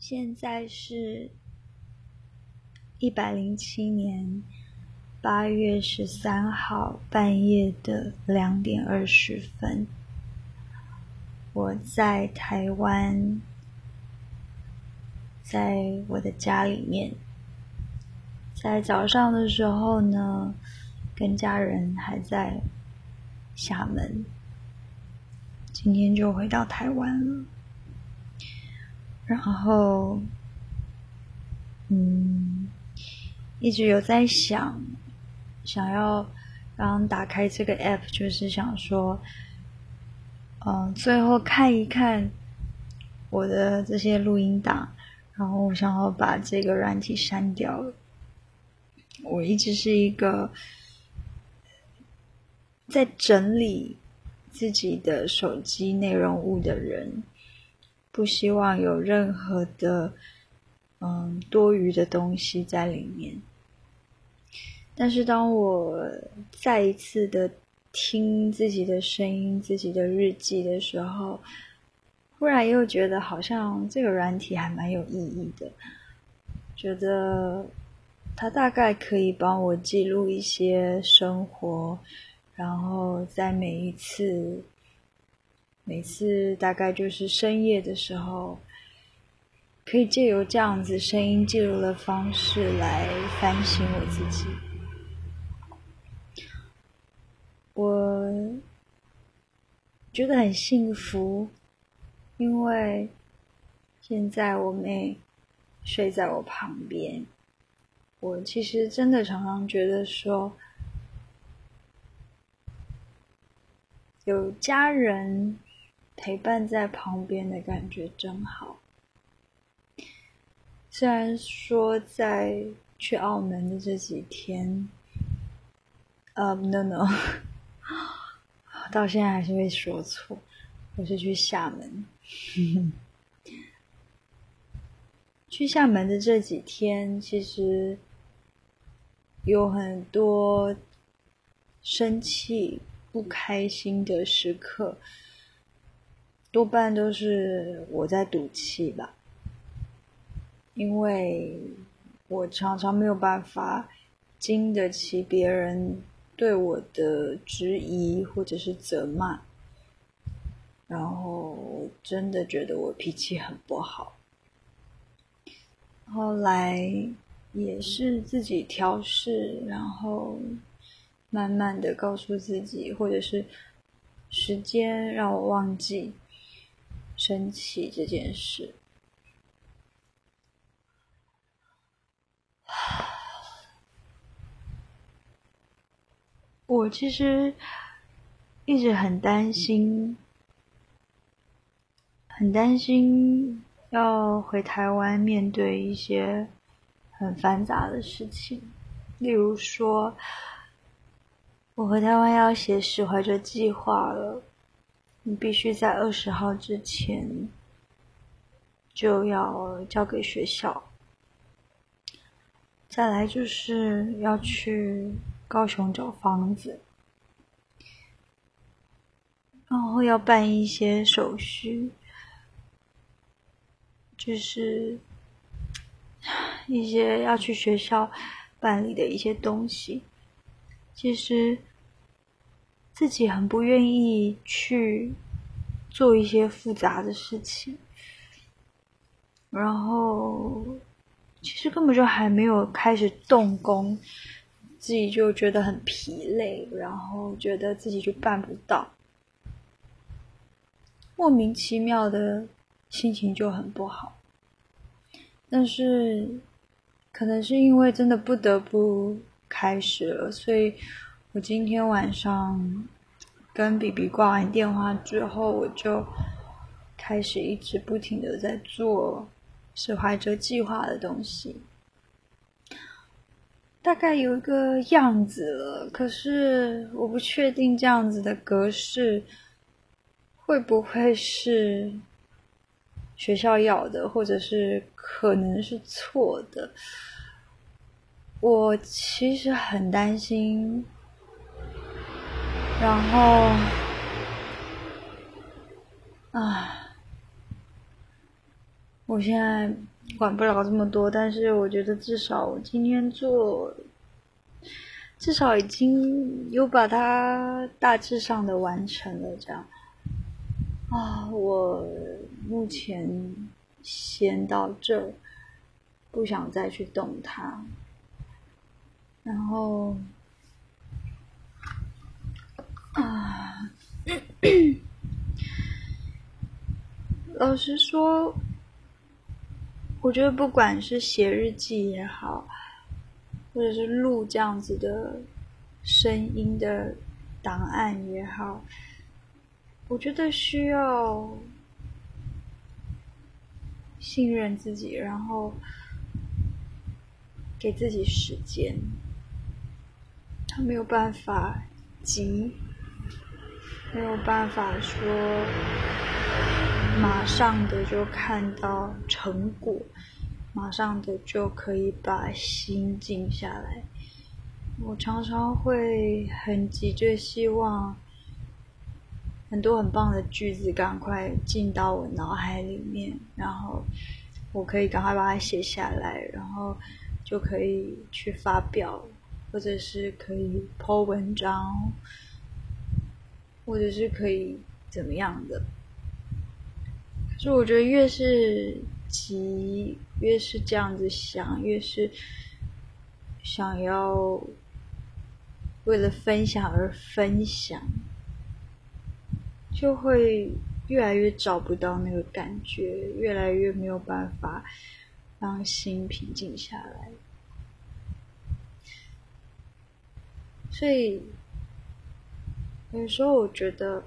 现在是一百零七年八月十三号半夜的两点二十分，我在台湾，在我的家里面，在早上的时候呢，跟家人还在厦门，今天就回到台湾了。然后，嗯，一直有在想，想要刚打开这个 app，就是想说，嗯，最后看一看我的这些录音档，然后我想要把这个软体删掉。我一直是一个在整理自己的手机内容物的人。不希望有任何的嗯多余的东西在里面。但是当我再一次的听自己的声音、自己的日记的时候，忽然又觉得好像这个软体还蛮有意义的，觉得它大概可以帮我记录一些生活，然后在每一次。每次大概就是深夜的时候，可以借由这样子声音记录的方式来反省我自己。我觉得很幸福，因为现在我妹睡在我旁边。我其实真的常常觉得说，有家人。陪伴在旁边的感觉真好。虽然说在去澳门的这几天，呃，no no，到现在还是会说错，我是去厦门。去厦门的这几天，其实有很多生气、不开心的时刻。多半都是我在赌气吧，因为我常常没有办法经得起别人对我的质疑或者是责骂，然后真的觉得我脾气很不好。后来也是自己调试，然后慢慢的告诉自己，或者是时间让我忘记。生气这件事，我其实一直很担心，很担心要回台湾面对一些很繁杂的事情，例如说，我回台湾要写史怀哲计划了。你必须在二十号之前就要交给学校。再来就是要去高雄找房子，然后要办一些手续，就是一些要去学校办理的一些东西。其实。自己很不愿意去做一些复杂的事情，然后其实根本就还没有开始动工，自己就觉得很疲累，然后觉得自己就办不到，莫名其妙的心情就很不好。但是可能是因为真的不得不开始了，所以。我今天晚上跟 B B 挂完电话之后，我就开始一直不停的在做是怀哲计划的东西，大概有一个样子了。可是我不确定这样子的格式会不会是学校要的，或者是可能是错的。我其实很担心。然后，啊，我现在管不了这么多，但是我觉得至少我今天做，至少已经有把它大致上的完成了。这样啊，我目前先到这，不想再去动它，然后啊。老实说，我觉得不管是写日记也好，或者是录这样子的声音的档案也好，我觉得需要信任自己，然后给自己时间。他没有办法急。没有办法说马上的就看到成果，马上的就可以把心静下来。我常常会很急着希望很多很棒的句子赶快进到我脑海里面，然后我可以赶快把它写下来，然后就可以去发表，或者是可以 po 文章。或者是可以怎么样的？就我觉得越是急，越是这样子想，越是想要为了分享而分享，就会越来越找不到那个感觉，越来越没有办法让心平静下来，所以。有时候我觉得，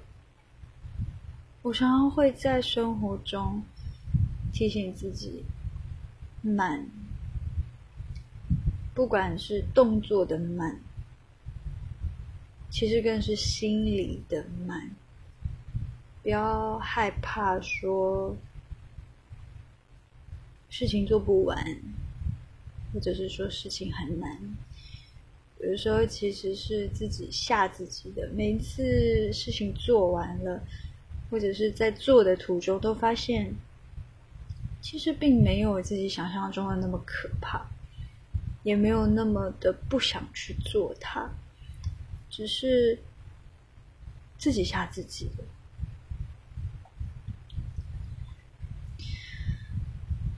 我常常会在生活中提醒自己慢，不管是动作的慢，其实更是心里的慢。不要害怕说事情做不完，或者是说事情很难。有的时候其实是自己吓自己的。每一次事情做完了，或者是在做的途中，都发现其实并没有自己想象中的那么可怕，也没有那么的不想去做它，只是自己吓自己的。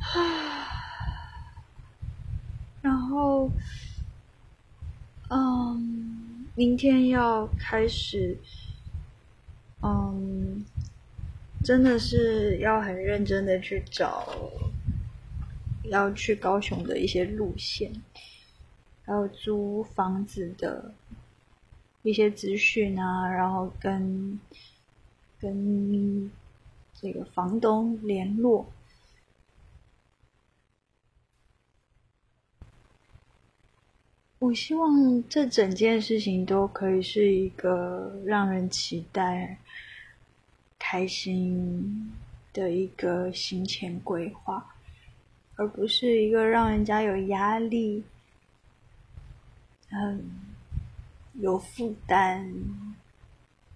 然后。嗯，明天要开始，嗯，真的是要很认真的去找要去高雄的一些路线，还有租房子的一些资讯啊，然后跟跟这个房东联络。我希望这整件事情都可以是一个让人期待、开心的一个行前规划，而不是一个让人家有压力、嗯有负担、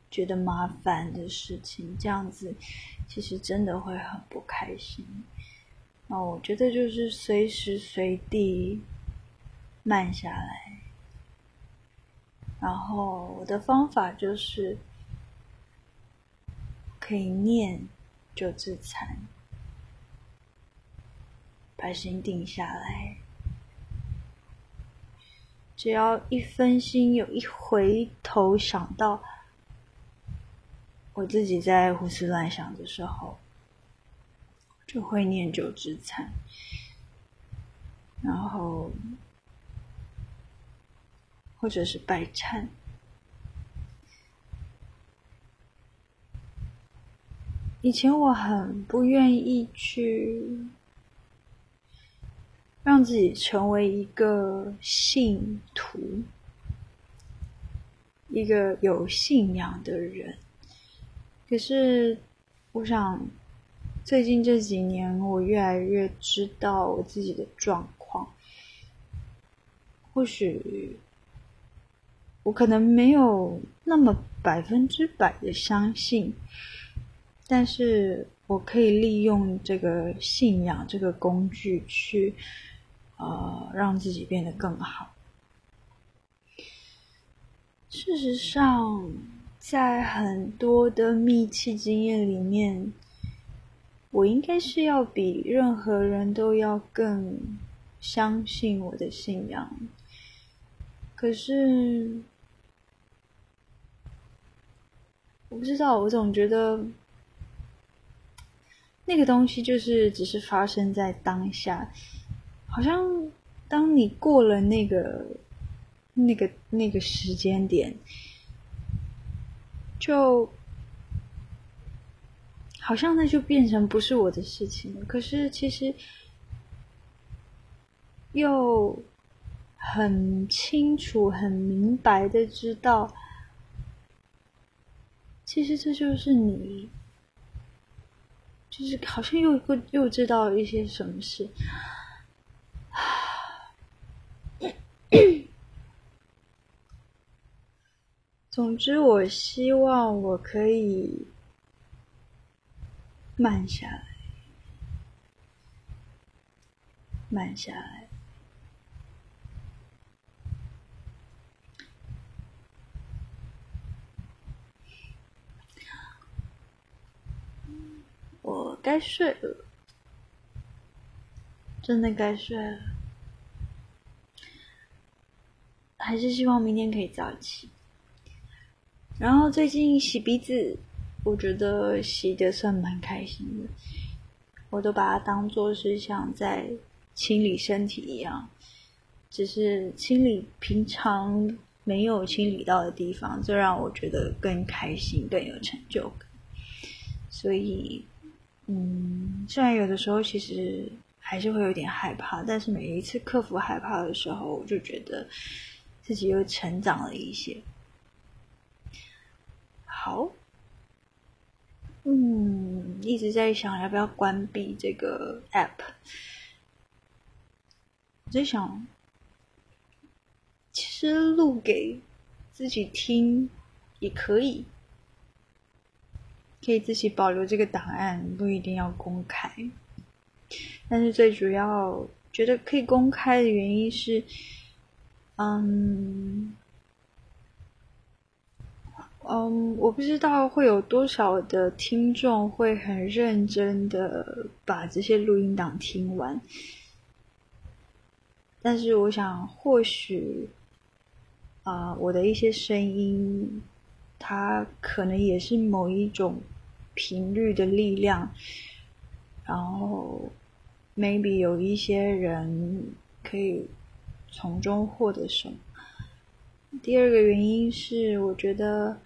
觉得麻烦的事情。这样子其实真的会很不开心。那我觉得就是随时随地。慢下来，然后我的方法就是可以念就自残，把心定下来。只要一分心，有一回头想到我自己在胡思乱想的时候，就会念九自残，然后。或者是拜忏。以前我很不愿意去让自己成为一个信徒，一个有信仰的人。可是，我想最近这几年，我越来越知道我自己的状况，或许。我可能没有那么百分之百的相信，但是我可以利用这个信仰这个工具去，呃，让自己变得更好。事实上，在很多的密契经验里面，我应该是要比任何人都要更相信我的信仰。可是，我不知道，我总觉得那个东西就是只是发生在当下，好像当你过了那个、那个、那个时间点，就好像那就变成不是我的事情了。可是其实又。很清楚、很明白的知道，其实这就是你，就是好像又又又知道一些什么事。总之，我希望我可以慢下来，慢下来。我该睡了，真的该睡了。还是希望明天可以早起。然后最近洗鼻子，我觉得洗的算蛮开心的。我都把它当做是像在清理身体一样，只是清理平常没有清理到的地方，这让我觉得更开心、更有成就感。所以。嗯，虽然有的时候其实还是会有点害怕，但是每一次克服害怕的时候，我就觉得自己又成长了一些。好，嗯，一直在想要不要关闭这个 app，我在想，其实录给自己听也可以。可以自己保留这个档案，不一定要公开。但是最主要觉得可以公开的原因是，嗯，嗯，我不知道会有多少的听众会很认真的把这些录音档听完。但是我想，或许，啊，我的一些声音。它可能也是某一种频率的力量，然后 maybe 有一些人可以从中获得什么。第二个原因是，我觉得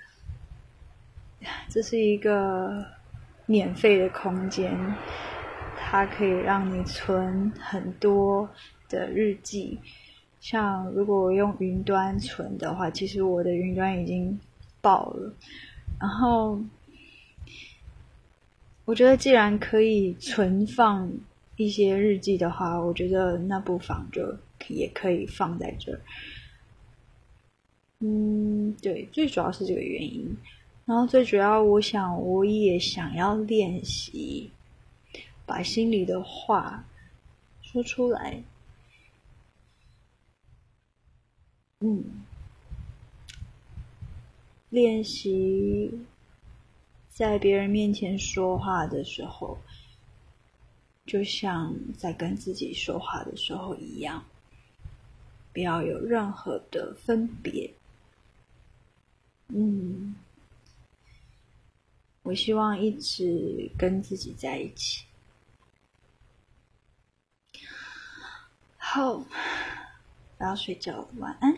这是一个免费的空间，它可以让你存很多的日记。像如果我用云端存的话，其实我的云端已经。爆了，然后我觉得既然可以存放一些日记的话，我觉得那不妨就也可以放在这儿。嗯，对，最主要是这个原因。然后最主要，我想我也想要练习把心里的话说出来。嗯。练习在别人面前说话的时候，就像在跟自己说话的时候一样，不要有任何的分别。嗯，我希望一直跟自己在一起。好，我要睡觉了，晚安。